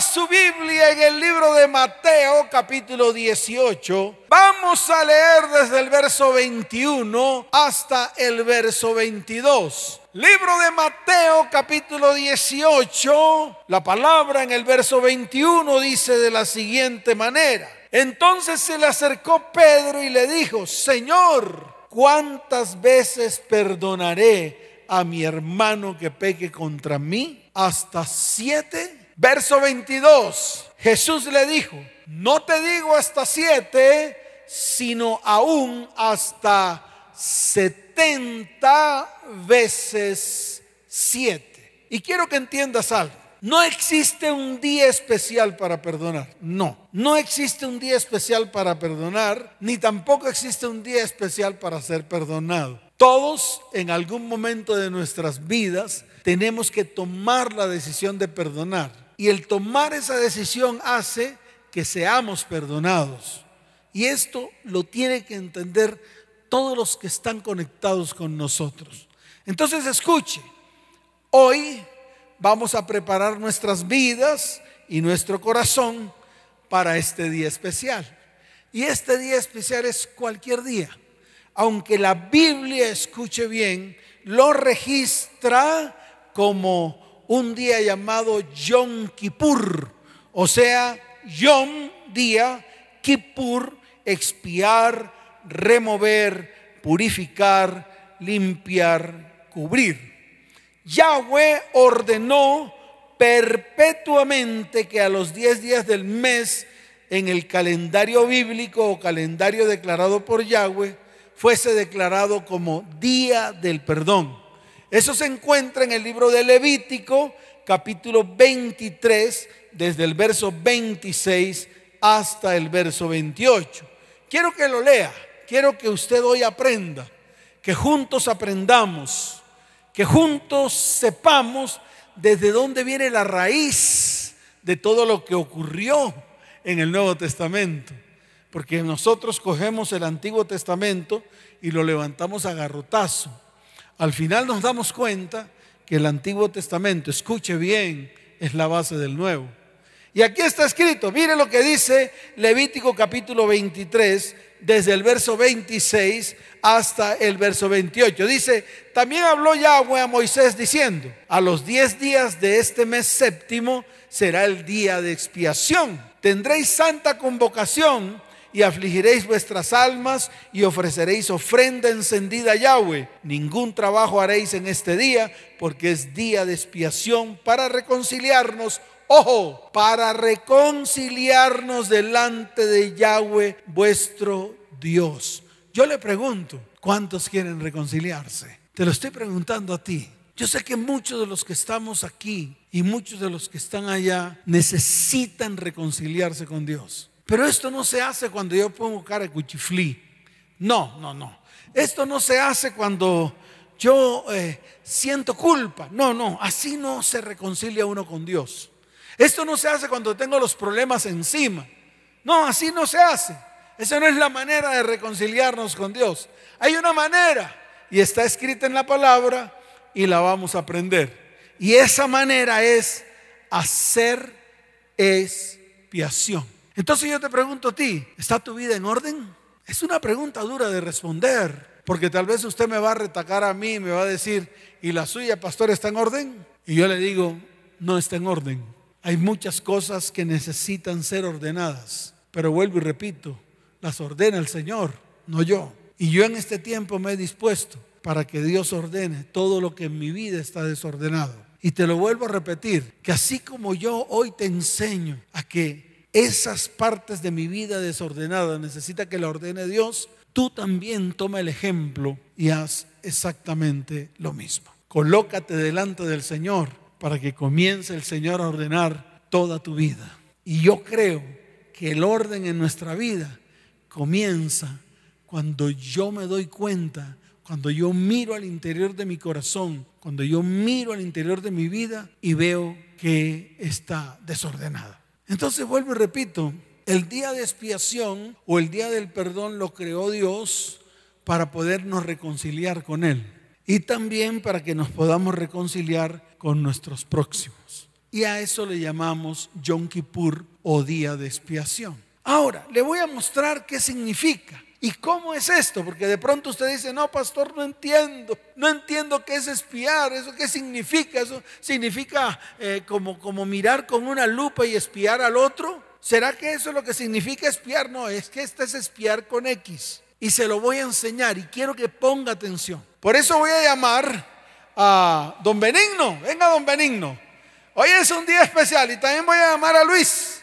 Su Biblia en el libro de Mateo capítulo 18. Vamos a leer desde el verso 21 hasta el verso 22. Libro de Mateo capítulo 18. La palabra en el verso 21 dice de la siguiente manera. Entonces se le acercó Pedro y le dijo, Señor, ¿cuántas veces perdonaré a mi hermano que peque contra mí? ¿Hasta siete? Verso 22. Jesús le dijo, no te digo hasta siete, sino aún hasta setenta veces siete. Y quiero que entiendas algo. No existe un día especial para perdonar. No, no existe un día especial para perdonar, ni tampoco existe un día especial para ser perdonado. Todos en algún momento de nuestras vidas tenemos que tomar la decisión de perdonar. Y el tomar esa decisión hace que seamos perdonados. Y esto lo tiene que entender todos los que están conectados con nosotros. Entonces escuche, hoy vamos a preparar nuestras vidas y nuestro corazón para este día especial. Y este día especial es cualquier día. Aunque la Biblia, escuche bien, lo registra como un día llamado Yom Kippur, o sea, Yom, día, Kippur, expiar, remover, purificar, limpiar, cubrir. Yahweh ordenó perpetuamente que a los 10 días del mes en el calendario bíblico o calendario declarado por Yahweh fuese declarado como día del perdón. Eso se encuentra en el libro de Levítico, capítulo 23, desde el verso 26 hasta el verso 28. Quiero que lo lea, quiero que usted hoy aprenda, que juntos aprendamos, que juntos sepamos desde dónde viene la raíz de todo lo que ocurrió en el Nuevo Testamento. Porque nosotros cogemos el Antiguo Testamento y lo levantamos a garrotazo al final nos damos cuenta que el Antiguo Testamento, escuche bien, es la base del Nuevo. Y aquí está escrito, mire lo que dice Levítico capítulo 23, desde el verso 26 hasta el verso 28. Dice, también habló Yahweh a Moisés diciendo, a los 10 días de este mes séptimo será el día de expiación. Tendréis santa convocación y afligiréis vuestras almas y ofreceréis ofrenda encendida a Yahweh. Ningún trabajo haréis en este día, porque es día de expiación para reconciliarnos. Ojo, para reconciliarnos delante de Yahweh vuestro Dios. Yo le pregunto, ¿cuántos quieren reconciliarse? Te lo estoy preguntando a ti. Yo sé que muchos de los que estamos aquí y muchos de los que están allá necesitan reconciliarse con Dios. Pero esto no se hace cuando yo pongo cara de cuchiflí. No, no, no. Esto no se hace cuando yo eh, siento culpa. No, no. Así no se reconcilia uno con Dios. Esto no se hace cuando tengo los problemas encima. No, así no se hace. Esa no es la manera de reconciliarnos con Dios. Hay una manera y está escrita en la palabra y la vamos a aprender. Y esa manera es hacer expiación. Entonces yo te pregunto a ti, ¿está tu vida en orden? Es una pregunta dura de responder, porque tal vez usted me va a retacar a mí y me va a decir, ¿y la suya, pastor, está en orden? Y yo le digo, no está en orden. Hay muchas cosas que necesitan ser ordenadas, pero vuelvo y repito, las ordena el Señor, no yo. Y yo en este tiempo me he dispuesto para que Dios ordene todo lo que en mi vida está desordenado. Y te lo vuelvo a repetir, que así como yo hoy te enseño a que esas partes de mi vida desordenada necesita que la ordene Dios, tú también toma el ejemplo y haz exactamente lo mismo. Colócate delante del Señor para que comience el Señor a ordenar toda tu vida. Y yo creo que el orden en nuestra vida comienza cuando yo me doy cuenta, cuando yo miro al interior de mi corazón, cuando yo miro al interior de mi vida y veo que está desordenada. Entonces vuelvo y repito, el día de expiación o el día del perdón lo creó Dios para podernos reconciliar con Él y también para que nos podamos reconciliar con nuestros próximos. Y a eso le llamamos Yom Kippur o día de expiación. Ahora, le voy a mostrar qué significa. ¿Y cómo es esto? Porque de pronto usted dice, no, pastor, no entiendo, no entiendo qué es espiar, eso qué significa, eso significa eh, como, como mirar con una lupa y espiar al otro. ¿Será que eso es lo que significa espiar? No, es que este es espiar con X. Y se lo voy a enseñar y quiero que ponga atención. Por eso voy a llamar a don Benigno. Venga, don Benigno. Hoy es un día especial y también voy a llamar a Luis.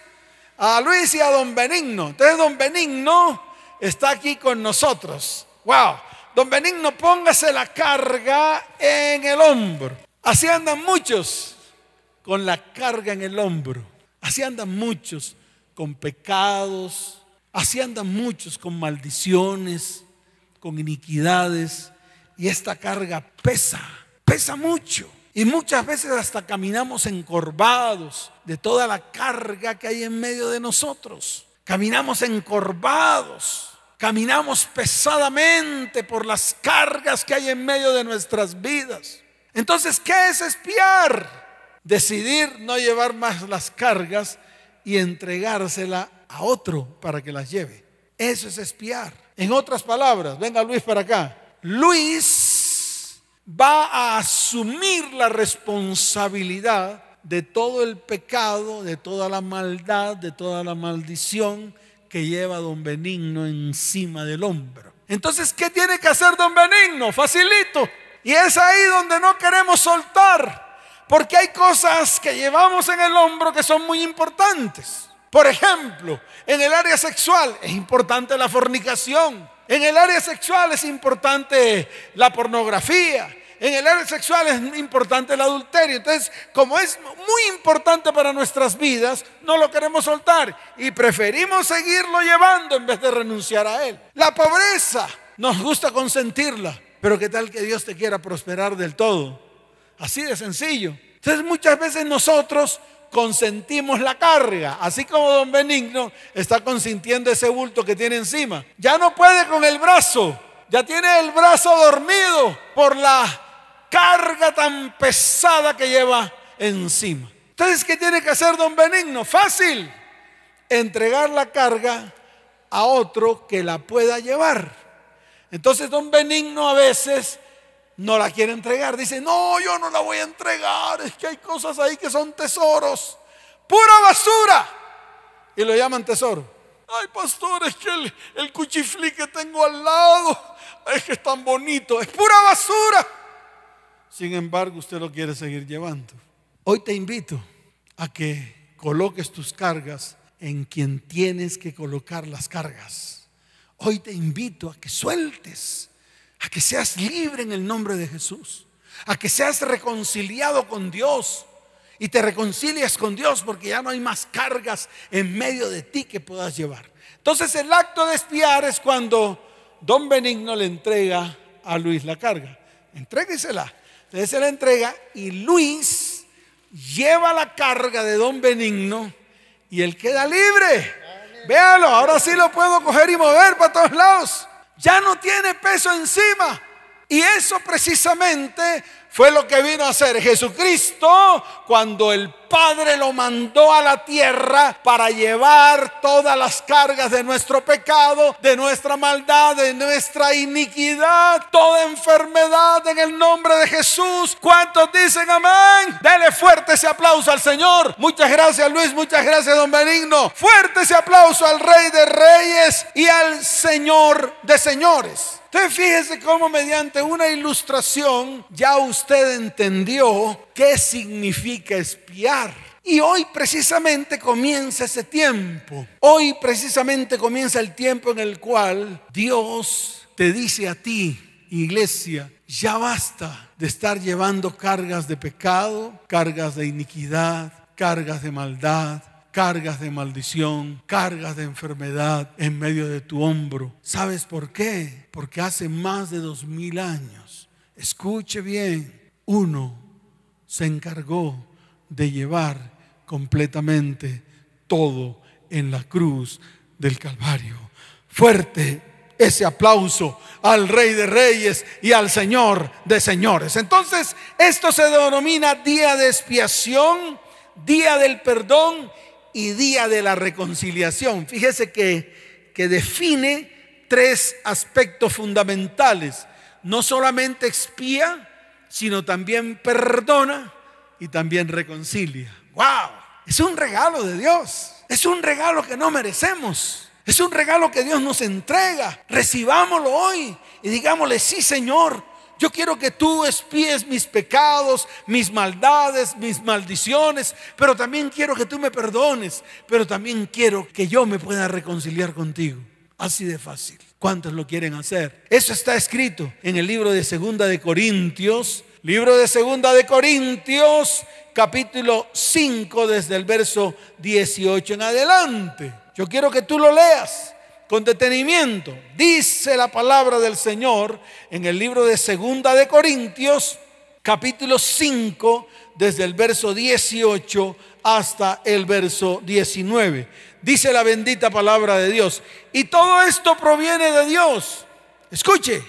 A Luis y a don Benigno. Entonces, don Benigno está aquí con nosotros. Wow. Don Benigno, póngase la carga en el hombro. Así andan muchos con la carga en el hombro. Así andan muchos con pecados. Así andan muchos con maldiciones, con iniquidades. Y esta carga pesa, pesa mucho. Y muchas veces hasta caminamos encorvados de toda la carga que hay en medio de nosotros. Caminamos encorvados Caminamos pesadamente por las cargas que hay en medio de nuestras vidas. Entonces, ¿qué es espiar? Decidir no llevar más las cargas y entregársela a otro para que las lleve. Eso es espiar. En otras palabras, venga Luis para acá. Luis va a asumir la responsabilidad de todo el pecado, de toda la maldad, de toda la maldición que lleva don Benigno encima del hombro. Entonces, ¿qué tiene que hacer don Benigno? Facilito. Y es ahí donde no queremos soltar, porque hay cosas que llevamos en el hombro que son muy importantes. Por ejemplo, en el área sexual es importante la fornicación. En el área sexual es importante la pornografía en el área sexual es importante el adulterio. Entonces, como es muy importante para nuestras vidas, no lo queremos soltar y preferimos seguirlo llevando en vez de renunciar a él. La pobreza, nos gusta consentirla, pero ¿qué tal que Dios te quiera prosperar del todo? Así de sencillo. Entonces, muchas veces nosotros consentimos la carga, así como don Benigno está consintiendo ese bulto que tiene encima. Ya no puede con el brazo, ya tiene el brazo dormido por la carga tan pesada que lleva encima. Entonces, ¿qué tiene que hacer don Benigno? Fácil, entregar la carga a otro que la pueda llevar. Entonces, don Benigno a veces no la quiere entregar. Dice, no, yo no la voy a entregar. Es que hay cosas ahí que son tesoros. Pura basura. Y lo llaman tesoro. Ay, pastor, es que el, el cuchiflí que tengo al lado es que es tan bonito. Es pura basura. Sin embargo, usted lo quiere seguir llevando. Hoy te invito a que coloques tus cargas en quien tienes que colocar las cargas. Hoy te invito a que sueltes, a que seas libre en el nombre de Jesús, a que seas reconciliado con Dios y te reconcilias con Dios porque ya no hay más cargas en medio de ti que puedas llevar. Entonces el acto de espiar es cuando don Benigno le entrega a Luis la carga. Entréguesela. Entonces se la entrega y Luis lleva la carga de don Benigno y él queda libre. Véalo, ahora sí lo puedo coger y mover para todos lados. Ya no tiene peso encima. Y eso precisamente fue lo que vino a hacer Jesucristo cuando el Padre lo mandó a la tierra para llevar todas las cargas de nuestro pecado, de nuestra maldad, de nuestra iniquidad, toda enfermedad en el nombre de Jesús. ¿Cuántos dicen amén? Dele fuerte ese aplauso al Señor. Muchas gracias Luis, muchas gracias don Benigno. Fuerte ese aplauso al Rey de Reyes y al Señor de Señores. Entonces fíjese cómo mediante una ilustración ya usted entendió qué significa espiar. Y hoy precisamente comienza ese tiempo. Hoy precisamente comienza el tiempo en el cual Dios te dice a ti, iglesia, ya basta de estar llevando cargas de pecado, cargas de iniquidad, cargas de maldad, cargas de maldición, cargas de enfermedad en medio de tu hombro. ¿Sabes por qué? Porque hace más de dos mil años, escuche bien, uno se encargó de llevar completamente todo en la cruz del Calvario. Fuerte ese aplauso al Rey de Reyes y al Señor de Señores. Entonces, esto se denomina día de expiación día del perdón y día de la reconciliación. Fíjese que, que define tres aspectos fundamentales. No solamente expía, sino también perdona y también reconcilia. ¡Wow! Es un regalo de Dios. Es un regalo que no merecemos. Es un regalo que Dios nos entrega. Recibámoslo hoy y digámosle, sí Señor, yo quiero que tú espíes mis pecados, mis maldades, mis maldiciones, pero también quiero que tú me perdones, pero también quiero que yo me pueda reconciliar contigo. Así de fácil. ¿Cuántos lo quieren hacer? Eso está escrito en el libro de Segunda de Corintios, libro de Segunda de Corintios, capítulo 5 desde el verso 18 en adelante. Yo quiero que tú lo leas con detenimiento. Dice la palabra del Señor en el libro de Segunda de Corintios, capítulo 5, desde el verso 18 hasta el verso 19. Dice la bendita palabra de Dios. Y todo esto proviene de Dios. Escuche,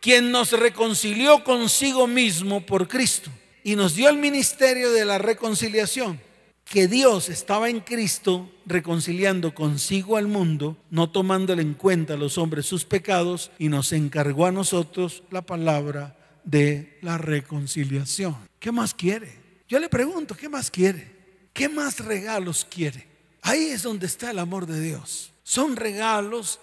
quien nos reconcilió consigo mismo por Cristo y nos dio el ministerio de la reconciliación que Dios estaba en Cristo reconciliando consigo al mundo, no tomándole en cuenta a los hombres sus pecados, y nos encargó a nosotros la palabra de la reconciliación. ¿Qué más quiere? Yo le pregunto, ¿qué más quiere? ¿Qué más regalos quiere? Ahí es donde está el amor de Dios. Son regalos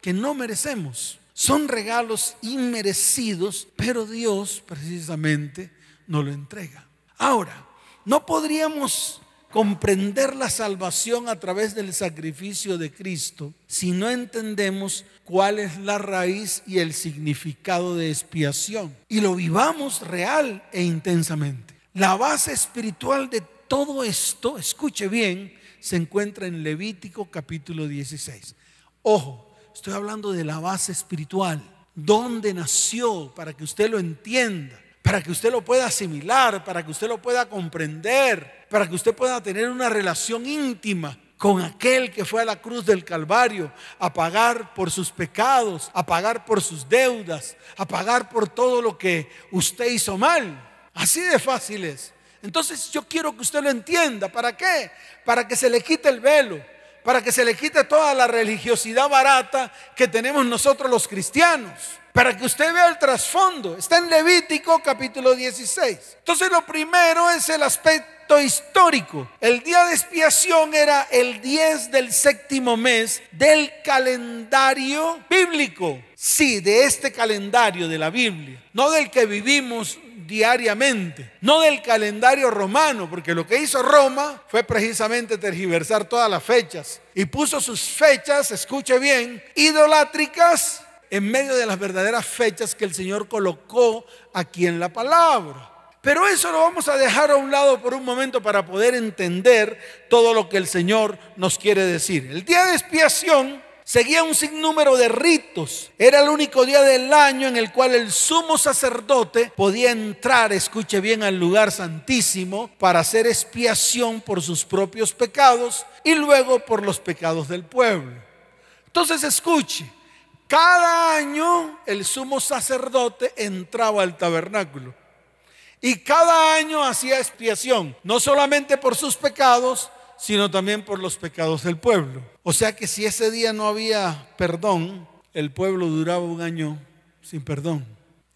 que no merecemos. Son regalos inmerecidos, pero Dios precisamente nos lo entrega. Ahora, no podríamos comprender la salvación a través del sacrificio de Cristo si no entendemos cuál es la raíz y el significado de expiación y lo vivamos real e intensamente. La base espiritual de todo esto, escuche bien, se encuentra en Levítico capítulo 16. Ojo, estoy hablando de la base espiritual, dónde nació, para que usted lo entienda para que usted lo pueda asimilar, para que usted lo pueda comprender, para que usted pueda tener una relación íntima con aquel que fue a la cruz del Calvario a pagar por sus pecados, a pagar por sus deudas, a pagar por todo lo que usted hizo mal. Así de fácil es. Entonces yo quiero que usted lo entienda. ¿Para qué? Para que se le quite el velo, para que se le quite toda la religiosidad barata que tenemos nosotros los cristianos para que usted vea el trasfondo. Está en Levítico capítulo 16. Entonces lo primero es el aspecto histórico. El día de expiación era el 10 del séptimo mes del calendario bíblico. Sí, de este calendario de la Biblia, no del que vivimos diariamente, no del calendario romano, porque lo que hizo Roma fue precisamente tergiversar todas las fechas y puso sus fechas, escuche bien, idolátricas en medio de las verdaderas fechas que el Señor colocó aquí en la palabra. Pero eso lo vamos a dejar a un lado por un momento para poder entender todo lo que el Señor nos quiere decir. El día de expiación seguía un sinnúmero de ritos. Era el único día del año en el cual el sumo sacerdote podía entrar, escuche bien, al lugar santísimo para hacer expiación por sus propios pecados y luego por los pecados del pueblo. Entonces escuche, cada año el sumo sacerdote entraba al tabernáculo. Y cada año hacía expiación, no solamente por sus pecados, sino también por los pecados del pueblo. O sea que si ese día no había perdón, el pueblo duraba un año sin perdón.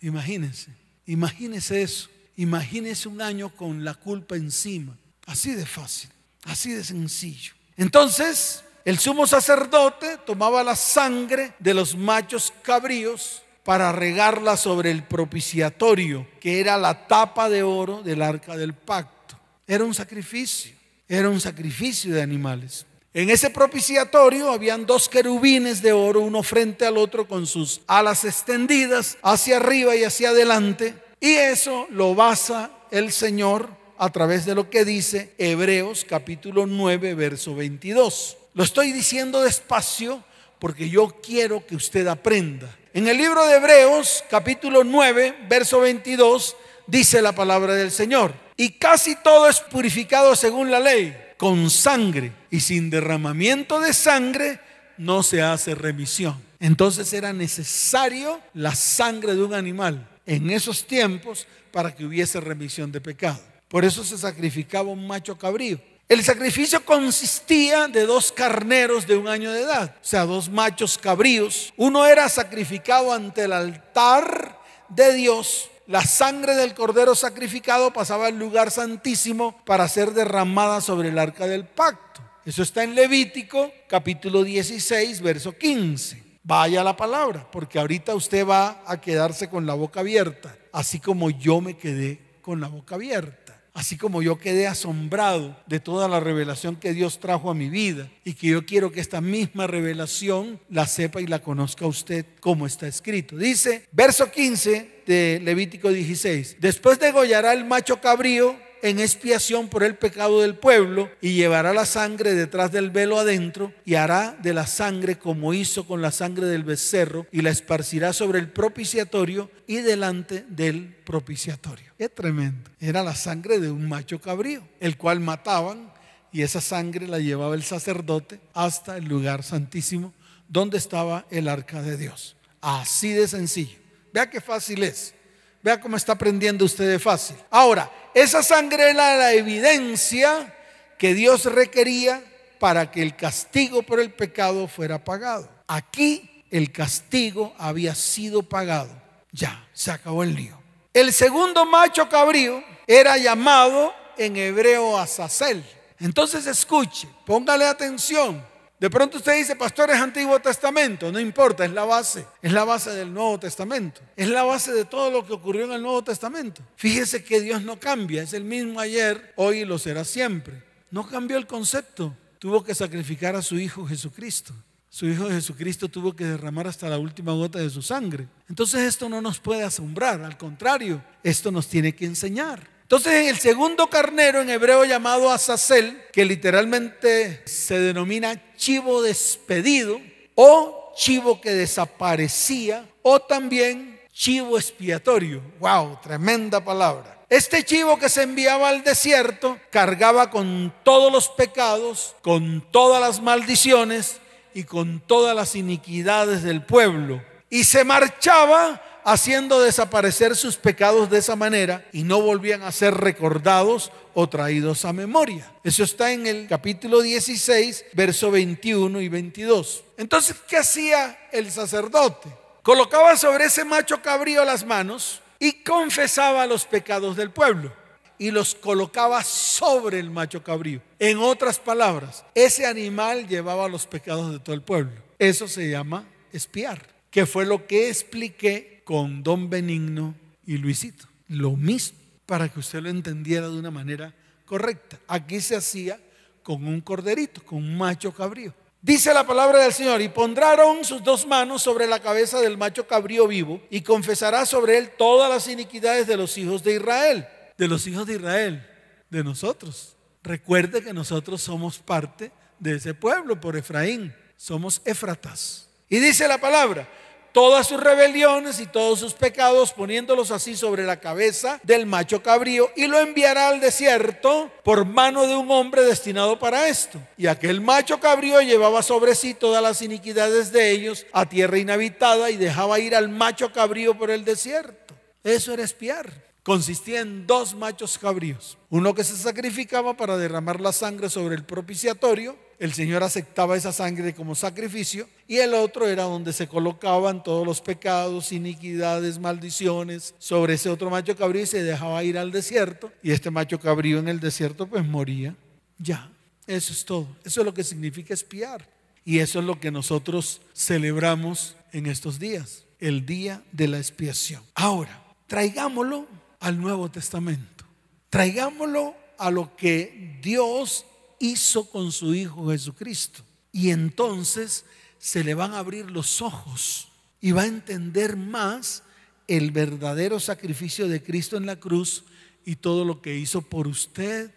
Imagínense, imagínense eso. Imagínense un año con la culpa encima. Así de fácil, así de sencillo. Entonces, el sumo sacerdote tomaba la sangre de los machos cabríos para regarla sobre el propiciatorio, que era la tapa de oro del arca del pacto. Era un sacrificio, era un sacrificio de animales. En ese propiciatorio habían dos querubines de oro, uno frente al otro con sus alas extendidas hacia arriba y hacia adelante. Y eso lo basa el Señor a través de lo que dice Hebreos capítulo 9, verso 22. Lo estoy diciendo despacio porque yo quiero que usted aprenda. En el libro de Hebreos, capítulo 9, verso 22, dice la palabra del Señor. Y casi todo es purificado según la ley, con sangre. Y sin derramamiento de sangre no se hace remisión. Entonces era necesario la sangre de un animal en esos tiempos para que hubiese remisión de pecado. Por eso se sacrificaba un macho cabrío. El sacrificio consistía de dos carneros de un año de edad, o sea, dos machos cabríos. Uno era sacrificado ante el altar de Dios. La sangre del cordero sacrificado pasaba al lugar santísimo para ser derramada sobre el arca del pacto. Eso está en Levítico capítulo 16, verso 15. Vaya la palabra, porque ahorita usted va a quedarse con la boca abierta, así como yo me quedé con la boca abierta así como yo quedé asombrado de toda la revelación que Dios trajo a mi vida y que yo quiero que esta misma revelación la sepa y la conozca usted como está escrito. Dice, verso 15 de Levítico 16, después degollará el macho cabrío en expiación por el pecado del pueblo y llevará la sangre detrás del velo adentro y hará de la sangre como hizo con la sangre del becerro y la esparcirá sobre el propiciatorio y delante del propiciatorio. Es tremendo. Era la sangre de un macho cabrío, el cual mataban y esa sangre la llevaba el sacerdote hasta el lugar santísimo donde estaba el arca de Dios. Así de sencillo. Vea qué fácil es. Vea cómo está aprendiendo usted de fácil. Ahora, esa sangre era la evidencia que Dios requería para que el castigo por el pecado fuera pagado. Aquí el castigo había sido pagado. Ya, se acabó el lío. El segundo macho cabrío era llamado en hebreo Azazel. Entonces escuche, póngale atención. De pronto usted dice, pastor, es Antiguo Testamento. No importa, es la base. Es la base del Nuevo Testamento. Es la base de todo lo que ocurrió en el Nuevo Testamento. Fíjese que Dios no cambia. Es el mismo ayer, hoy y lo será siempre. No cambió el concepto. Tuvo que sacrificar a su Hijo Jesucristo. Su Hijo Jesucristo tuvo que derramar hasta la última gota de su sangre. Entonces esto no nos puede asombrar. Al contrario, esto nos tiene que enseñar. Entonces en el segundo carnero en hebreo llamado Azazel, que literalmente se denomina chivo despedido o chivo que desaparecía o también chivo expiatorio. Wow, tremenda palabra. Este chivo que se enviaba al desierto cargaba con todos los pecados, con todas las maldiciones y con todas las iniquidades del pueblo. Y se marchaba haciendo desaparecer sus pecados de esa manera y no volvían a ser recordados o traídos a memoria. Eso está en el capítulo 16, verso 21 y 22. Entonces, ¿qué hacía el sacerdote? Colocaba sobre ese macho cabrío las manos y confesaba los pecados del pueblo y los colocaba sobre el macho cabrío. En otras palabras, ese animal llevaba los pecados de todo el pueblo. Eso se llama espiar, que fue lo que expliqué con Don Benigno y Luisito. Lo mismo, para que usted lo entendiera de una manera correcta. Aquí se hacía con un corderito, con un macho cabrío. Dice la palabra del Señor, y pondrán sus dos manos sobre la cabeza del macho cabrío vivo, y confesará sobre él todas las iniquidades de los hijos de Israel. De los hijos de Israel, de nosotros. Recuerde que nosotros somos parte de ese pueblo por Efraín. Somos Éfratas. Y dice la palabra, todas sus rebeliones y todos sus pecados, poniéndolos así sobre la cabeza del macho cabrío, y lo enviará al desierto por mano de un hombre destinado para esto. Y aquel macho cabrío llevaba sobre sí todas las iniquidades de ellos a tierra inhabitada y dejaba ir al macho cabrío por el desierto. Eso era espiar consistía en dos machos cabríos. Uno que se sacrificaba para derramar la sangre sobre el propiciatorio. El Señor aceptaba esa sangre como sacrificio. Y el otro era donde se colocaban todos los pecados, iniquidades, maldiciones sobre ese otro macho cabrío y se dejaba ir al desierto. Y este macho cabrío en el desierto pues moría. Ya, eso es todo. Eso es lo que significa espiar. Y eso es lo que nosotros celebramos en estos días, el día de la expiación. Ahora, traigámoslo al Nuevo Testamento. Traigámoslo a lo que Dios hizo con su Hijo Jesucristo. Y entonces se le van a abrir los ojos y va a entender más el verdadero sacrificio de Cristo en la cruz y todo lo que hizo por usted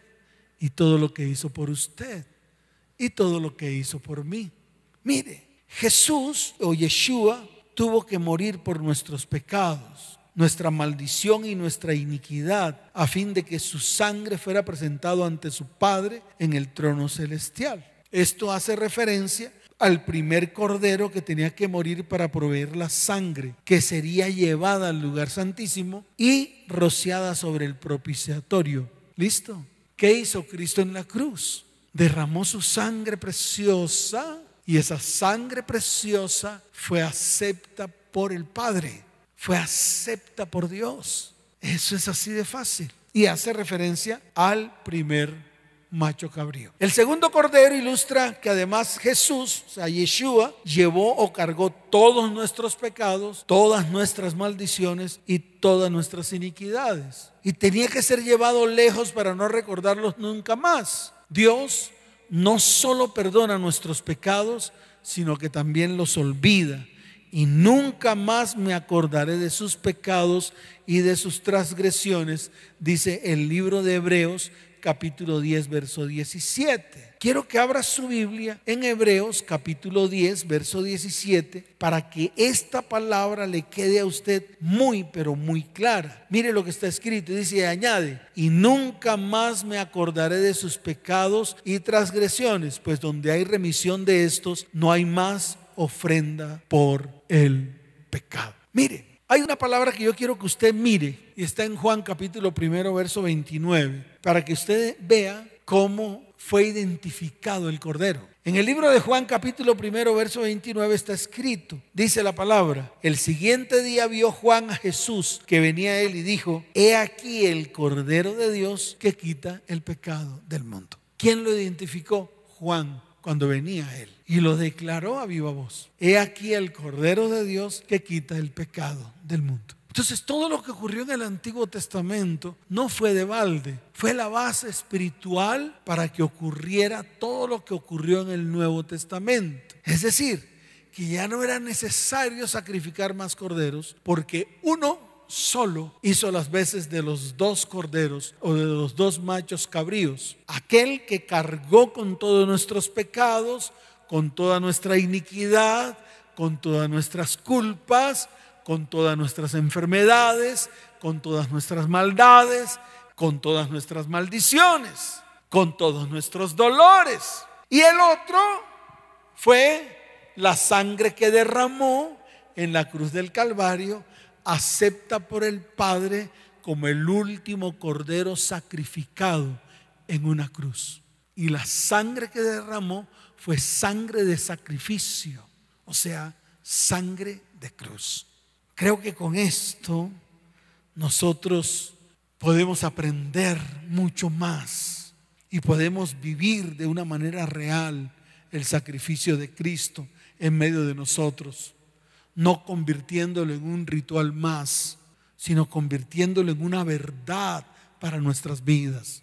y todo lo que hizo por usted y todo lo que hizo por mí. Mire, Jesús o Yeshua tuvo que morir por nuestros pecados nuestra maldición y nuestra iniquidad, a fin de que su sangre fuera presentado ante su Padre en el trono celestial. Esto hace referencia al primer cordero que tenía que morir para proveer la sangre, que sería llevada al lugar santísimo y rociada sobre el propiciatorio. ¿Listo? ¿Qué hizo Cristo en la cruz? Derramó su sangre preciosa y esa sangre preciosa fue acepta por el Padre, fue acepta por Dios. Eso es así de fácil. Y hace referencia al primer macho cabrío. El segundo cordero ilustra que además Jesús, o sea, Yeshua, llevó o cargó todos nuestros pecados, todas nuestras maldiciones y todas nuestras iniquidades. Y tenía que ser llevado lejos para no recordarlos nunca más. Dios no solo perdona nuestros pecados, sino que también los olvida. Y nunca más me acordaré de sus pecados y de sus transgresiones, dice el libro de Hebreos capítulo 10, verso 17. Quiero que abra su Biblia en Hebreos capítulo 10, verso 17, para que esta palabra le quede a usted muy, pero muy clara. Mire lo que está escrito, dice, añade, y nunca más me acordaré de sus pecados y transgresiones, pues donde hay remisión de estos, no hay más ofrenda por el pecado. Mire, hay una palabra que yo quiero que usted mire y está en Juan capítulo primero, verso 29, para que usted vea cómo fue identificado el cordero. En el libro de Juan capítulo primero, verso 29 está escrito, dice la palabra, el siguiente día vio Juan a Jesús que venía a él y dijo, he aquí el cordero de Dios que quita el pecado del mundo. ¿Quién lo identificó? Juan cuando venía a él y lo declaró a viva voz. He aquí el Cordero de Dios que quita el pecado del mundo. Entonces todo lo que ocurrió en el Antiguo Testamento no fue de balde, fue la base espiritual para que ocurriera todo lo que ocurrió en el Nuevo Testamento. Es decir, que ya no era necesario sacrificar más corderos porque uno solo hizo las veces de los dos corderos o de los dos machos cabríos. Aquel que cargó con todos nuestros pecados, con toda nuestra iniquidad, con todas nuestras culpas, con todas nuestras enfermedades, con todas nuestras maldades, con todas nuestras maldiciones, con todos nuestros dolores. Y el otro fue la sangre que derramó en la cruz del Calvario acepta por el Padre como el último cordero sacrificado en una cruz. Y la sangre que derramó fue sangre de sacrificio, o sea, sangre de cruz. Creo que con esto nosotros podemos aprender mucho más y podemos vivir de una manera real el sacrificio de Cristo en medio de nosotros no convirtiéndolo en un ritual más, sino convirtiéndolo en una verdad para nuestras vidas.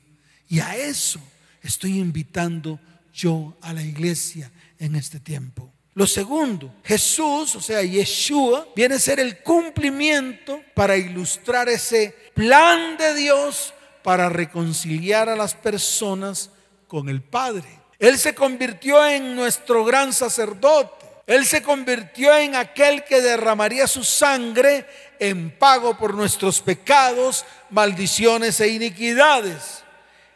Y a eso estoy invitando yo a la iglesia en este tiempo. Lo segundo, Jesús, o sea, Yeshua, viene a ser el cumplimiento para ilustrar ese plan de Dios para reconciliar a las personas con el Padre. Él se convirtió en nuestro gran sacerdote. Él se convirtió en aquel que derramaría su sangre en pago por nuestros pecados, maldiciones e iniquidades.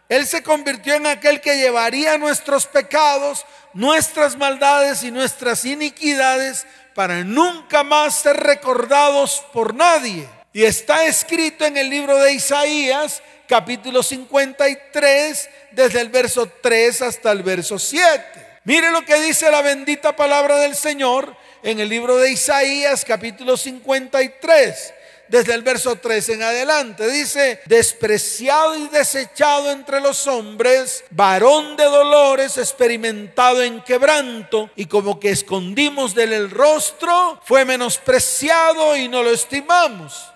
Él se convirtió en aquel que llevaría nuestros pecados, nuestras maldades y nuestras iniquidades para nunca más ser recordados por nadie. Y está escrito en el libro de Isaías, capítulo 53, desde el verso 3 hasta el verso 7. Mire lo que dice la bendita palabra del Señor en el libro de Isaías capítulo 53 desde el verso 3 en adelante. Dice, despreciado y desechado entre los hombres, varón de dolores, experimentado en quebranto, y como que escondimos de él el rostro, fue menospreciado y no lo estimamos.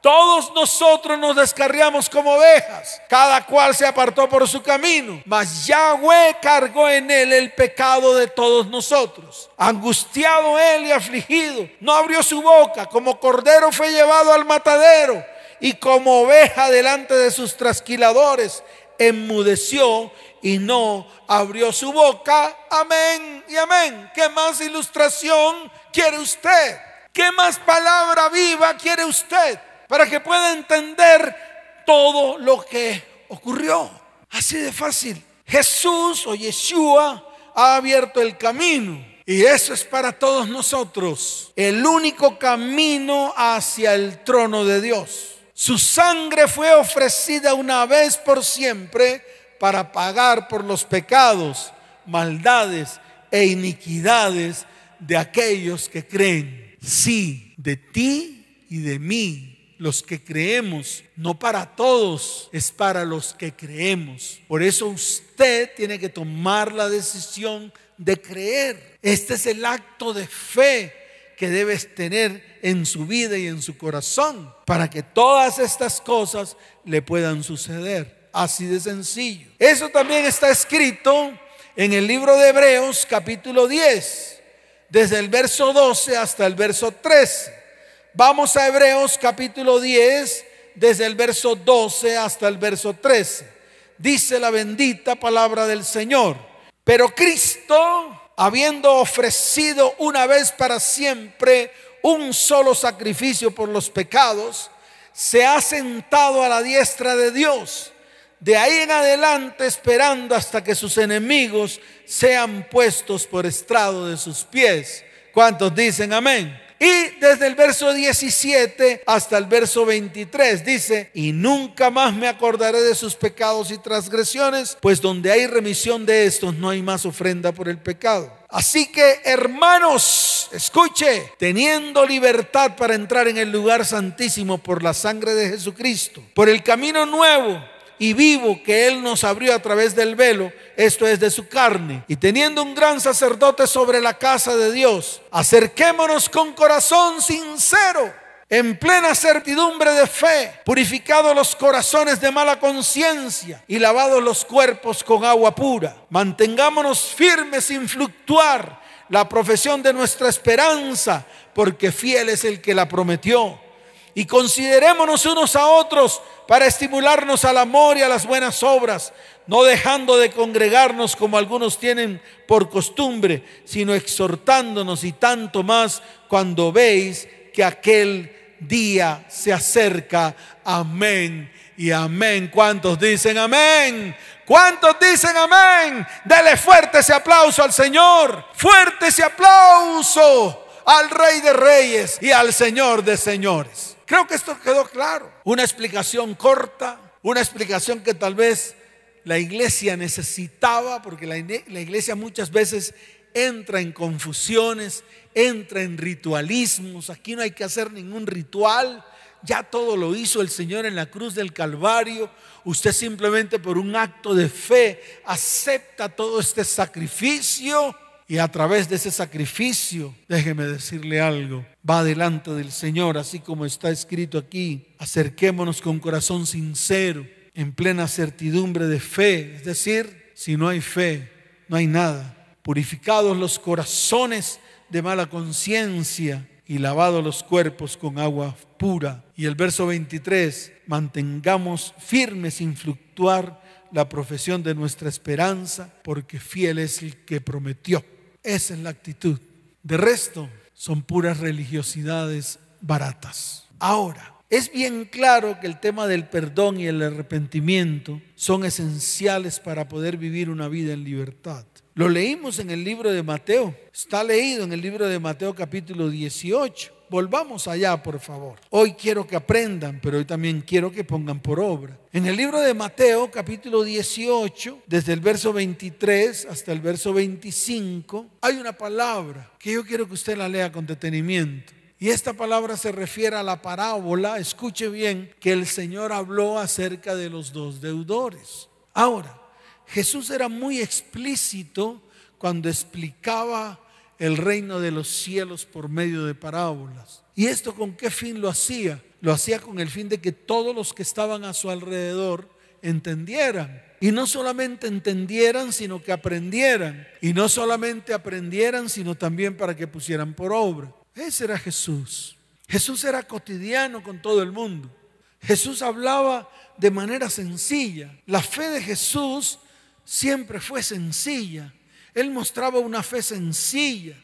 Todos nosotros nos descarriamos como ovejas, cada cual se apartó por su camino, mas Yahweh cargó en él el pecado de todos nosotros. Angustiado él y afligido, no abrió su boca, como cordero fue llevado al matadero y como oveja delante de sus trasquiladores, enmudeció y no abrió su boca. Amén y amén. ¿Qué más ilustración quiere usted? ¿Qué más palabra viva quiere usted para que pueda entender todo lo que ocurrió? Así de fácil. Jesús o Yeshua ha abierto el camino. Y eso es para todos nosotros. El único camino hacia el trono de Dios. Su sangre fue ofrecida una vez por siempre para pagar por los pecados, maldades e iniquidades de aquellos que creen. Sí, de ti y de mí, los que creemos, no para todos, es para los que creemos. Por eso usted tiene que tomar la decisión de creer. Este es el acto de fe que debes tener en su vida y en su corazón para que todas estas cosas le puedan suceder. Así de sencillo. Eso también está escrito en el libro de Hebreos capítulo 10, desde el verso 12 hasta el verso 13. Vamos a Hebreos capítulo 10, desde el verso 12 hasta el verso 13. Dice la bendita palabra del Señor. Pero Cristo habiendo ofrecido una vez para siempre un solo sacrificio por los pecados, se ha sentado a la diestra de Dios. De ahí en adelante esperando hasta que sus enemigos sean puestos por estrado de sus pies. ¿Cuántos dicen amén? Y desde el verso 17 hasta el verso 23 dice, y nunca más me acordaré de sus pecados y transgresiones, pues donde hay remisión de estos no hay más ofrenda por el pecado. Así que hermanos, escuche, teniendo libertad para entrar en el lugar santísimo por la sangre de Jesucristo, por el camino nuevo y vivo que Él nos abrió a través del velo, esto es de su carne. Y teniendo un gran sacerdote sobre la casa de Dios, acerquémonos con corazón sincero, en plena certidumbre de fe, purificados los corazones de mala conciencia y lavados los cuerpos con agua pura. Mantengámonos firmes sin fluctuar la profesión de nuestra esperanza, porque fiel es el que la prometió y considerémonos unos a otros para estimularnos al amor y a las buenas obras, no dejando de congregarnos como algunos tienen por costumbre, sino exhortándonos y tanto más cuando veis que aquel día se acerca. Amén y amén. ¿Cuántos dicen amén? ¿Cuántos dicen amén? Dele fuerte ese aplauso al Señor. Fuerte ese aplauso al Rey de Reyes y al Señor de Señores. Creo que esto quedó claro. Una explicación corta, una explicación que tal vez la iglesia necesitaba, porque la, iglesia muchas veces entra en confusiones, entra en ritualismos. Aquí no hay que hacer ningún ritual. Ya todo lo hizo el Señor en la cruz del Calvario. Usted simplemente por un acto de fe acepta todo este sacrificio y a través de ese sacrificio, déjeme decirle algo, va delante del Señor, así como está escrito aquí. Acerquémonos con corazón sincero, en plena certidumbre de fe. Es decir, si no hay fe, no hay nada. Purificados los corazones de mala conciencia y lavados los cuerpos con agua pura. Y el verso 23, mantengamos firmes sin fluctuar la profesión de nuestra esperanza, porque fiel es el que prometió. Esa es la actitud. De resto, son puras religiosidades baratas. Ahora, es bien claro que el tema del perdón y el arrepentimiento son esenciales para poder vivir una vida en libertad. Lo leímos en el libro de Mateo. Está leído en el libro de Mateo capítulo 18. Volvamos allá, por favor. Hoy quiero que aprendan, pero hoy también quiero que pongan por obra. En el libro de Mateo, capítulo 18, desde el verso 23 hasta el verso 25, hay una palabra que yo quiero que usted la lea con detenimiento. Y esta palabra se refiere a la parábola, escuche bien, que el Señor habló acerca de los dos deudores. Ahora, Jesús era muy explícito cuando explicaba el reino de los cielos por medio de parábolas. ¿Y esto con qué fin lo hacía? Lo hacía con el fin de que todos los que estaban a su alrededor entendieran. Y no solamente entendieran, sino que aprendieran. Y no solamente aprendieran, sino también para que pusieran por obra. Ese era Jesús. Jesús era cotidiano con todo el mundo. Jesús hablaba de manera sencilla. La fe de Jesús siempre fue sencilla. Él mostraba una fe sencilla,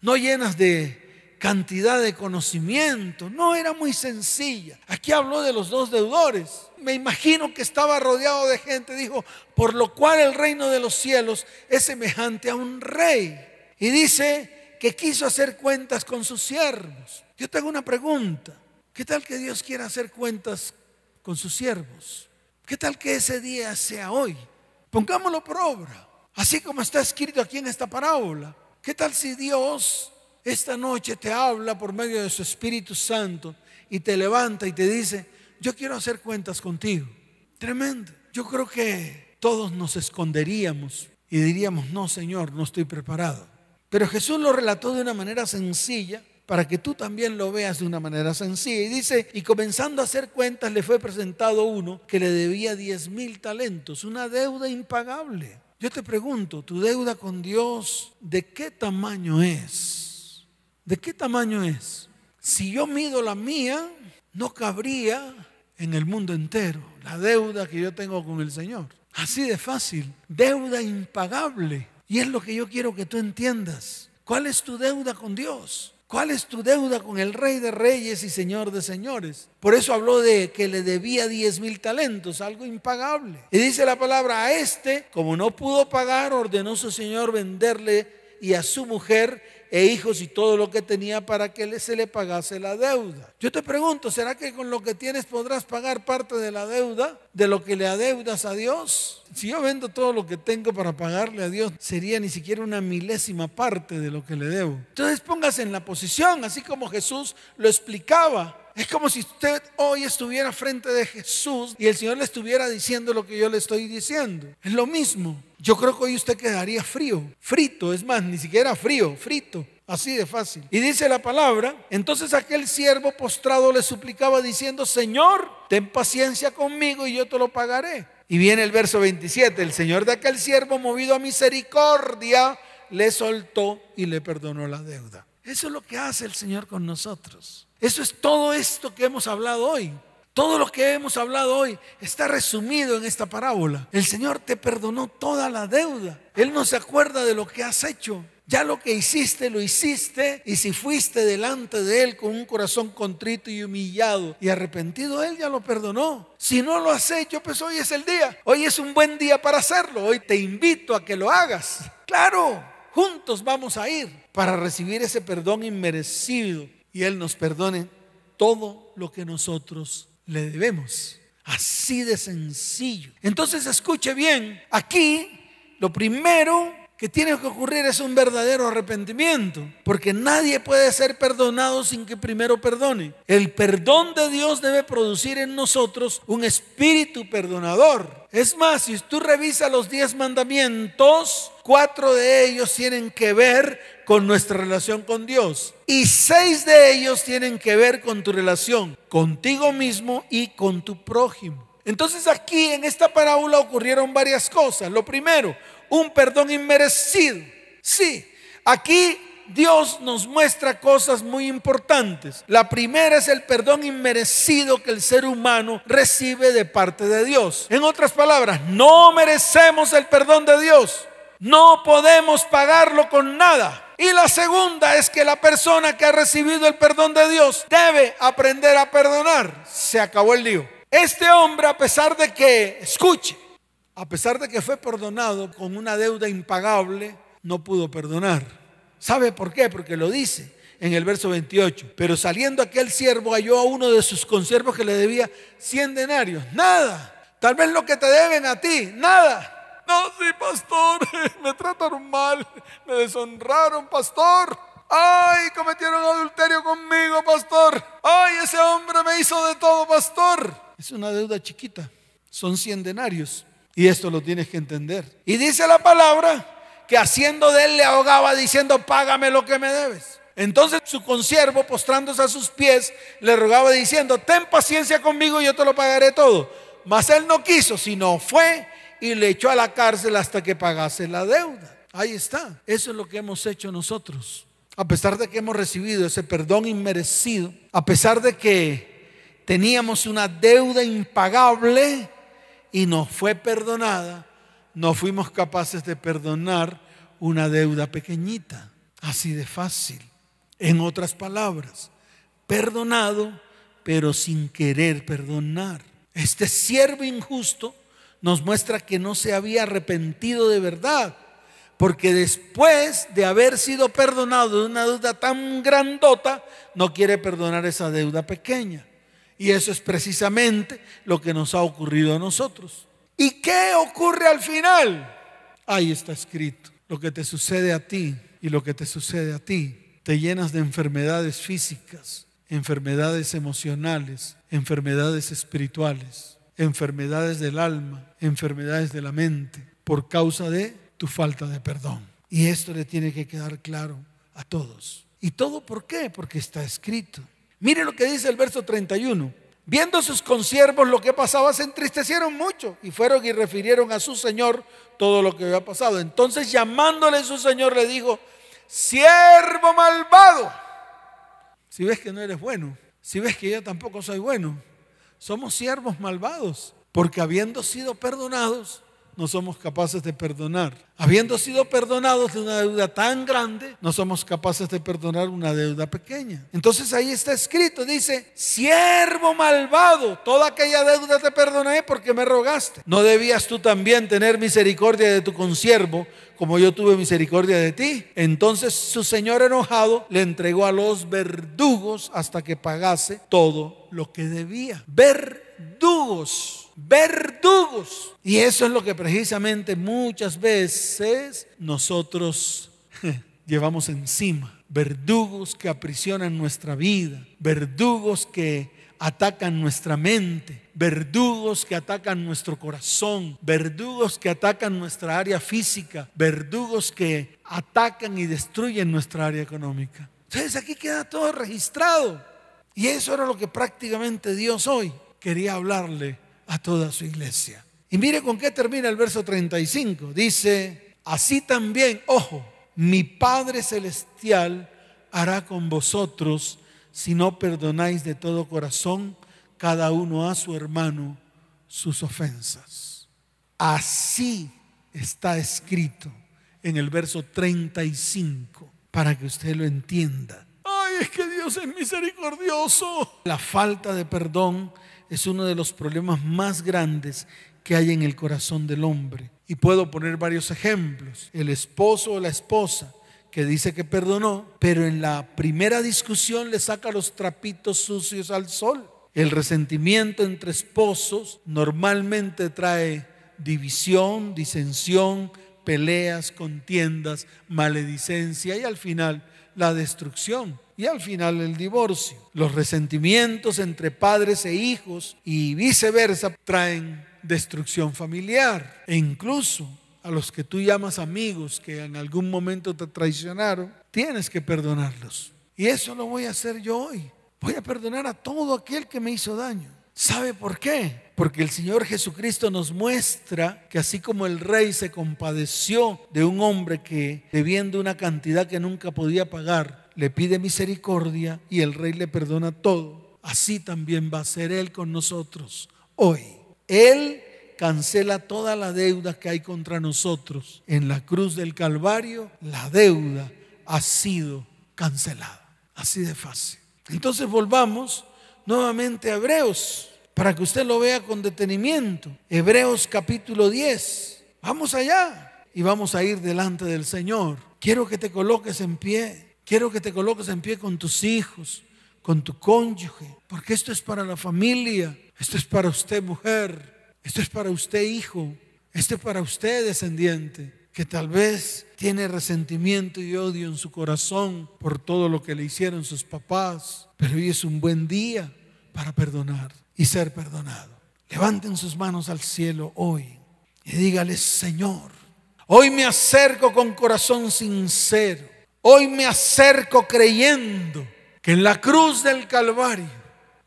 no llenas de cantidad de conocimiento. No era muy sencilla. Aquí habló de los dos deudores. Me imagino que estaba rodeado de gente. Dijo, por lo cual el reino de los cielos es semejante a un rey. Y dice que quiso hacer cuentas con sus siervos. Yo tengo una pregunta. ¿Qué tal que Dios quiera hacer cuentas con sus siervos? ¿Qué tal que ese día sea hoy? Pongámoslo por obra. Así como está escrito aquí en esta parábola. ¿Qué tal si Dios esta noche te habla por medio de su Espíritu Santo y te levanta y te dice, yo quiero hacer cuentas contigo? Tremendo. Yo creo que todos nos esconderíamos y diríamos, no, Señor, no estoy preparado. Pero Jesús lo relató de una manera sencilla para que tú también lo veas de una manera sencilla. Y dice, y comenzando a hacer cuentas le fue presentado uno que le debía diez mil talentos, una deuda impagable. Yo te pregunto, ¿tu deuda con Dios de qué tamaño es? ¿De qué tamaño es? Si yo mido la mía, no cabría en el mundo entero la deuda que yo tengo con el Señor. Así de fácil, deuda impagable. Y es lo que yo quiero que tú entiendas. ¿Cuál es tu deuda con Dios? ¿Cuál es tu deuda con el Rey de Reyes y Señor de Señores? Por eso habló de que le debía 10 mil talentos, algo impagable. Y dice la palabra, a este, como no pudo pagar, ordenó su Señor venderle y a su mujer e hijos y todo lo que tenía para que se le pagase la deuda. Yo te pregunto, ¿será que con lo que tienes podrás pagar parte de la deuda, de lo que le adeudas a Dios? Si yo vendo todo lo que tengo para pagarle a Dios, sería ni siquiera una milésima parte de lo que le debo. Entonces póngase en la posición, así como Jesús lo explicaba. Es como si usted hoy estuviera frente de Jesús y el Señor le estuviera diciendo lo que yo le estoy diciendo. Es lo mismo. Yo creo que hoy usted quedaría frío, frito, es más, ni siquiera frío, frito. Así de fácil. Y dice la palabra, entonces aquel siervo postrado le suplicaba diciendo, Señor, ten paciencia conmigo y yo te lo pagaré. Y viene el verso 27, el Señor de aquel siervo movido a misericordia le soltó y le perdonó la deuda. Eso es lo que hace el Señor con nosotros. Eso es todo esto que hemos hablado hoy. Todo lo que hemos hablado hoy está resumido en esta parábola. El Señor te perdonó toda la deuda. Él no se acuerda de lo que has hecho. Ya lo que hiciste, lo hiciste. Y si fuiste delante de Él con un corazón contrito y humillado y arrepentido, Él ya lo perdonó. Si no lo has hecho, pues hoy es el día. Hoy es un buen día para hacerlo. Hoy te invito a que lo hagas. Claro, juntos vamos a ir para recibir ese perdón inmerecido y Él nos perdone todo lo que nosotros le debemos. Así de sencillo. Entonces escuche bien, aquí lo primero que tiene que ocurrir es un verdadero arrepentimiento, porque nadie puede ser perdonado sin que primero perdone. El perdón de Dios debe producir en nosotros un espíritu perdonador. Es más, si tú revisas los diez mandamientos, cuatro de ellos tienen que ver con nuestra relación con Dios y seis de ellos tienen que ver con tu relación contigo mismo y con tu prójimo. Entonces aquí en esta parábola ocurrieron varias cosas. Lo primero, un perdón inmerecido. Sí, aquí Dios nos muestra cosas muy importantes. La primera es el perdón inmerecido que el ser humano recibe de parte de Dios. En otras palabras, no merecemos el perdón de Dios. No podemos pagarlo con nada. Y la segunda es que la persona que ha recibido el perdón de Dios debe aprender a perdonar. Se acabó el lío. Este hombre, a pesar de que, escuche, a pesar de que fue perdonado con una deuda impagable, no pudo perdonar. ¿Sabe por qué? Porque lo dice en el verso 28. Pero saliendo aquel siervo halló a uno de sus consiervos que le debía 100 denarios. Nada. Tal vez lo que te deben a ti. Nada. No, sí, pastor. Me trataron mal. Me deshonraron, pastor. Ay, cometieron adulterio conmigo, pastor. Ay, ese hombre me hizo de todo, pastor. Es una deuda chiquita. Son 100 denarios. Y esto lo tienes que entender. Y dice la palabra que haciendo de él le ahogaba diciendo, págame lo que me debes. Entonces su consiervo, postrándose a sus pies, le rogaba diciendo, ten paciencia conmigo y yo te lo pagaré todo. Mas él no quiso, sino fue y le echó a la cárcel hasta que pagase la deuda. Ahí está. Eso es lo que hemos hecho nosotros. A pesar de que hemos recibido ese perdón inmerecido, a pesar de que teníamos una deuda impagable, y nos fue perdonada, no fuimos capaces de perdonar una deuda pequeñita. Así de fácil. En otras palabras, perdonado, pero sin querer perdonar. Este siervo injusto nos muestra que no se había arrepentido de verdad, porque después de haber sido perdonado de una deuda tan grandota, no quiere perdonar esa deuda pequeña. Y eso es precisamente lo que nos ha ocurrido a nosotros. ¿Y qué ocurre al final? Ahí está escrito. Lo que te sucede a ti y lo que te sucede a ti. Te llenas de enfermedades físicas, enfermedades emocionales, enfermedades espirituales, enfermedades del alma, enfermedades de la mente, por causa de tu falta de perdón. Y esto le tiene que quedar claro a todos. ¿Y todo por qué? Porque está escrito. Mire lo que dice el verso 31. Viendo sus consiervos lo que pasaba, se entristecieron mucho y fueron y refirieron a su señor todo lo que había pasado. Entonces llamándole su señor le dijo, siervo malvado, si ves que no eres bueno, si ves que yo tampoco soy bueno, somos siervos malvados, porque habiendo sido perdonados, no somos capaces de perdonar. Habiendo sido perdonados de una deuda tan grande, no somos capaces de perdonar una deuda pequeña. Entonces ahí está escrito, dice, siervo malvado, toda aquella deuda te perdoné porque me rogaste. ¿No debías tú también tener misericordia de tu consiervo como yo tuve misericordia de ti? Entonces su señor enojado le entregó a los verdugos hasta que pagase todo lo que debía. Verdugos verdugos. Y eso es lo que precisamente muchas veces nosotros llevamos encima. Verdugos que aprisionan nuestra vida, verdugos que atacan nuestra mente, verdugos que atacan nuestro corazón, verdugos que atacan nuestra área física, verdugos que atacan y destruyen nuestra área económica. Entonces aquí queda todo registrado. Y eso era lo que prácticamente Dios hoy quería hablarle a toda su iglesia. Y mire con qué termina el verso 35. Dice, así también, ojo, mi Padre Celestial hará con vosotros si no perdonáis de todo corazón cada uno a su hermano sus ofensas. Así está escrito en el verso 35 para que usted lo entienda. Ay, es que Dios es misericordioso. La falta de perdón es uno de los problemas más grandes que hay en el corazón del hombre. Y puedo poner varios ejemplos. El esposo o la esposa que dice que perdonó, pero en la primera discusión le saca los trapitos sucios al sol. El resentimiento entre esposos normalmente trae división, disensión, peleas, contiendas, maledicencia y al final la destrucción y al final el divorcio. Los resentimientos entre padres e hijos y viceversa traen destrucción familiar e incluso a los que tú llamas amigos que en algún momento te traicionaron, tienes que perdonarlos. Y eso lo voy a hacer yo hoy. Voy a perdonar a todo aquel que me hizo daño. ¿Sabe por qué? Porque el Señor Jesucristo nos muestra que así como el rey se compadeció de un hombre que debiendo una cantidad que nunca podía pagar, le pide misericordia y el rey le perdona todo, así también va a ser Él con nosotros hoy. Él cancela toda la deuda que hay contra nosotros. En la cruz del Calvario, la deuda ha sido cancelada. Así de fácil. Entonces volvamos nuevamente a Hebreos para que usted lo vea con detenimiento. Hebreos capítulo 10. Vamos allá y vamos a ir delante del Señor. Quiero que te coloques en pie. Quiero que te coloques en pie con tus hijos, con tu cónyuge, porque esto es para la familia, esto es para usted mujer, esto es para usted hijo, esto es para usted descendiente, que tal vez tiene resentimiento y odio en su corazón por todo lo que le hicieron sus papás, pero hoy es un buen día para perdonar y ser perdonado. Levanten sus manos al cielo hoy y dígales, Señor, hoy me acerco con corazón sincero Hoy me acerco creyendo que en la cruz del Calvario,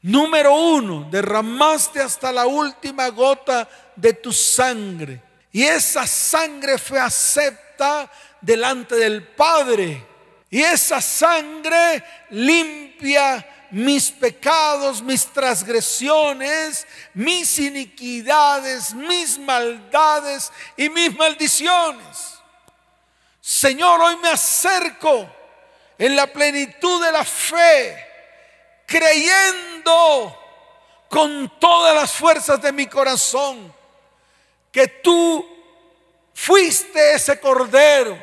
número uno, derramaste hasta la última gota de tu sangre. Y esa sangre fue acepta delante del Padre. Y esa sangre limpia mis pecados, mis transgresiones, mis iniquidades, mis maldades y mis maldiciones. Señor, hoy me acerco en la plenitud de la fe, creyendo con todas las fuerzas de mi corazón que tú fuiste ese cordero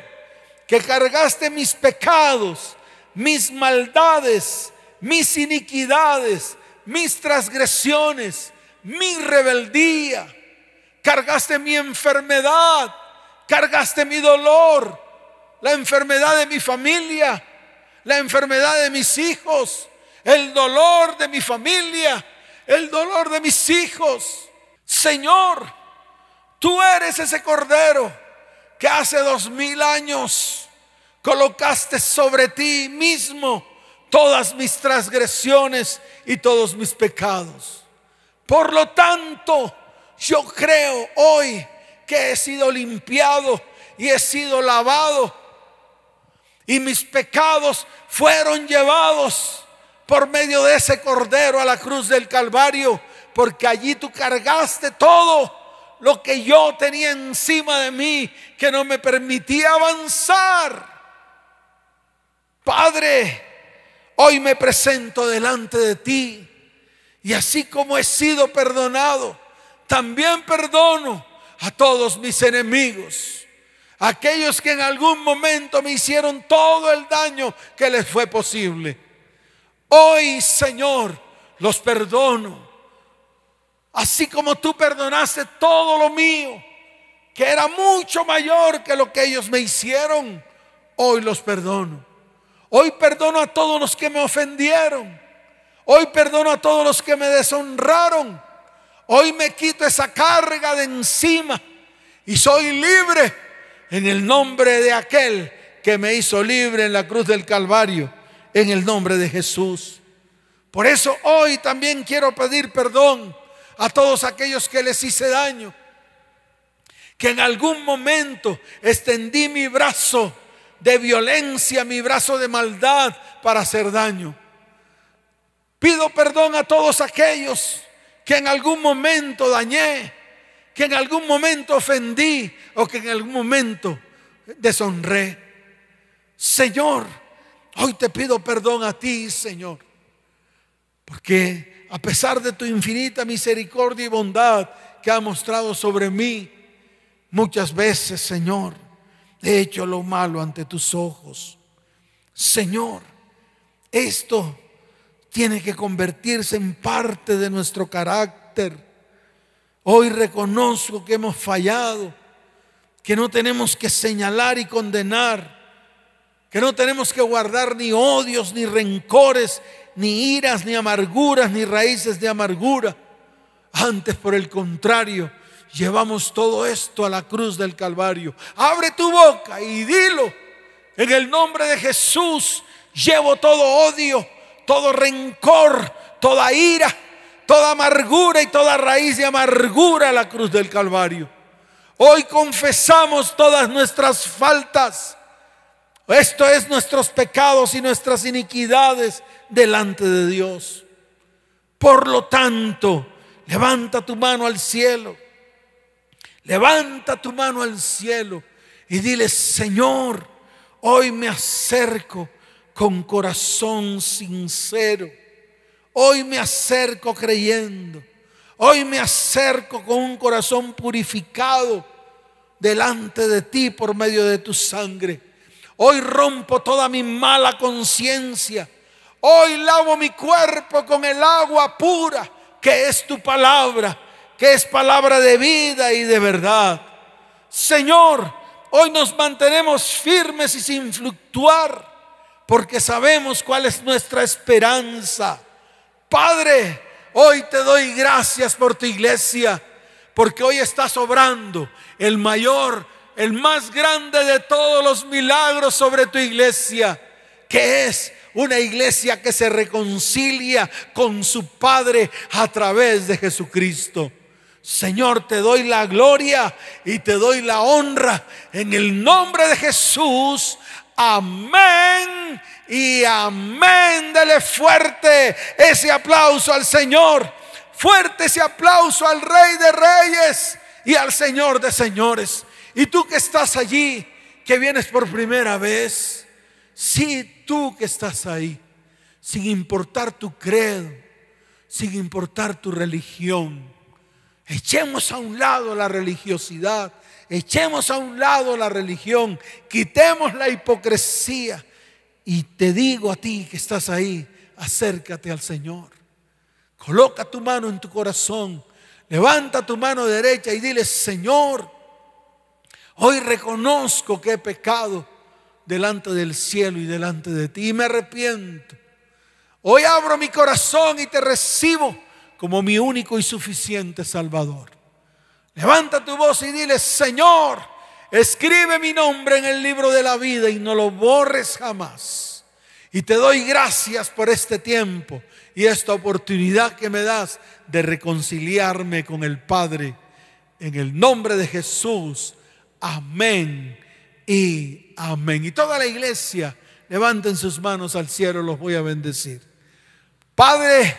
que cargaste mis pecados, mis maldades, mis iniquidades, mis transgresiones, mi rebeldía. Cargaste mi enfermedad, cargaste mi dolor, la enfermedad de mi familia, la enfermedad de mis hijos, el dolor de mi familia, el dolor de mis hijos. Señor, tú eres ese cordero que hace dos mil años colocaste sobre ti mismo todas mis transgresiones y todos mis pecados. Por lo tanto, yo creo hoy que he sido limpiado y he sido lavado y mis pecados fueron llevados por medio de ese cordero a la cruz del Calvario, porque allí tú cargaste todo lo que yo tenía encima de mí que no me permitía avanzar. Padre, hoy me presento delante de ti y así como he sido perdonado, también perdono a todos mis enemigos, aquellos que en algún momento me hicieron todo el daño que les fue posible. Hoy, Señor, los perdono Así como tú perdonaste todo lo mío, que era mucho mayor que lo que ellos me hicieron, hoy los perdono. Hoy perdono a todos los que me ofendieron. Hoy perdono a todos los que me deshonraron. Hoy me quito esa carga de encima y soy libre en el nombre de aquel que me hizo libre en la cruz del Calvario, en el nombre de Jesús. Por eso hoy también quiero pedir perdón a todos aquellos que les hice daño, que en algún momento extendí mi brazo de violencia, mi brazo de maldad para hacer daño. Pido perdón a todos aquellos que en algún momento dañé, que en algún momento ofendí o que en algún momento deshonré. Señor, hoy te pido perdón a ti, Señor, porque a pesar de tu infinita misericordia y bondad que ha mostrado sobre mí, muchas veces, Señor, he hecho lo malo ante tus ojos. Señor, esto tiene que convertirse en parte de nuestro carácter. Hoy reconozco que hemos fallado, que no tenemos que señalar y condenar, que no tenemos que guardar ni odios ni rencores ni iras, ni amarguras, ni raíces de amargura. Antes, por el contrario, llevamos todo esto a la cruz del Calvario. Abre tu boca y dilo. En el nombre de Jesús llevo todo odio, todo rencor, toda ira, toda amargura y toda raíz de amargura a la cruz del Calvario. Hoy confesamos todas nuestras faltas. Esto es nuestros pecados y nuestras iniquidades delante de Dios. Por lo tanto, levanta tu mano al cielo. Levanta tu mano al cielo y dile, Señor, hoy me acerco con corazón sincero. Hoy me acerco creyendo. Hoy me acerco con un corazón purificado delante de ti por medio de tu sangre. Hoy rompo toda mi mala conciencia Hoy lavo mi cuerpo con el agua pura que es tu palabra, que es palabra de vida y de verdad. Señor, hoy nos mantenemos firmes y sin fluctuar porque sabemos cuál es nuestra esperanza. Padre, hoy te doy gracias por tu iglesia, porque hoy estás obrando el mayor, el más grande de todos los milagros sobre tu iglesia, que es una iglesia que se reconcilia con su Padre a través de Jesucristo. Señor, te doy la gloria y te doy la honra en el nombre de Jesús. Amén y amén. Dele fuerte ese aplauso al Señor. Fuerte ese aplauso al Rey de Reyes y al Señor de Señores. Y tú que estás allí, que vienes por primera vez Sí, tú que estás ahí, sin importar tu credo, sin importar tu religión. Echemos a un lado la religiosidad, echemos a un lado la religión, quitemos la hipocresía. Y te digo a ti que estás ahí, acércate al Señor. Coloca tu mano en tu corazón, levanta tu mano derecha y dile, Señor, hoy reconozco que he pecado delante del cielo y delante de ti y me arrepiento. Hoy abro mi corazón y te recibo como mi único y suficiente Salvador. Levanta tu voz y dile, Señor, escribe mi nombre en el libro de la vida y no lo borres jamás. Y te doy gracias por este tiempo y esta oportunidad que me das de reconciliarme con el Padre. En el nombre de Jesús. Amén y amén. Y toda la iglesia, levanten sus manos al cielo, los voy a bendecir. Padre,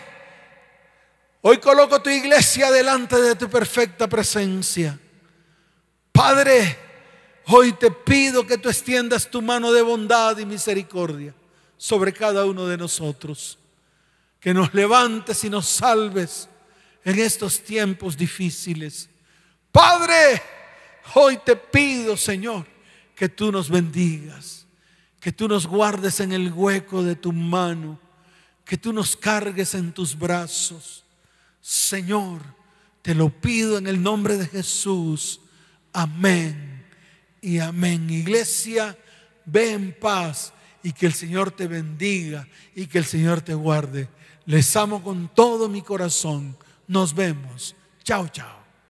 hoy coloco tu iglesia delante de tu perfecta presencia. Padre, hoy te pido que tú extiendas tu mano de bondad y misericordia sobre cada uno de nosotros. Que nos levantes y nos salves en estos tiempos difíciles. Padre, hoy te pido, Señor, que tú nos bendigas, que tú nos guardes en el hueco de tu mano que tú nos cargues en tus brazos. Señor, te lo pido en el nombre de Jesús. Amén y amén. Iglesia, ve en paz y que el Señor te bendiga y que el Señor te guarde. Les amo con todo mi corazón. Nos vemos. Chao, chao.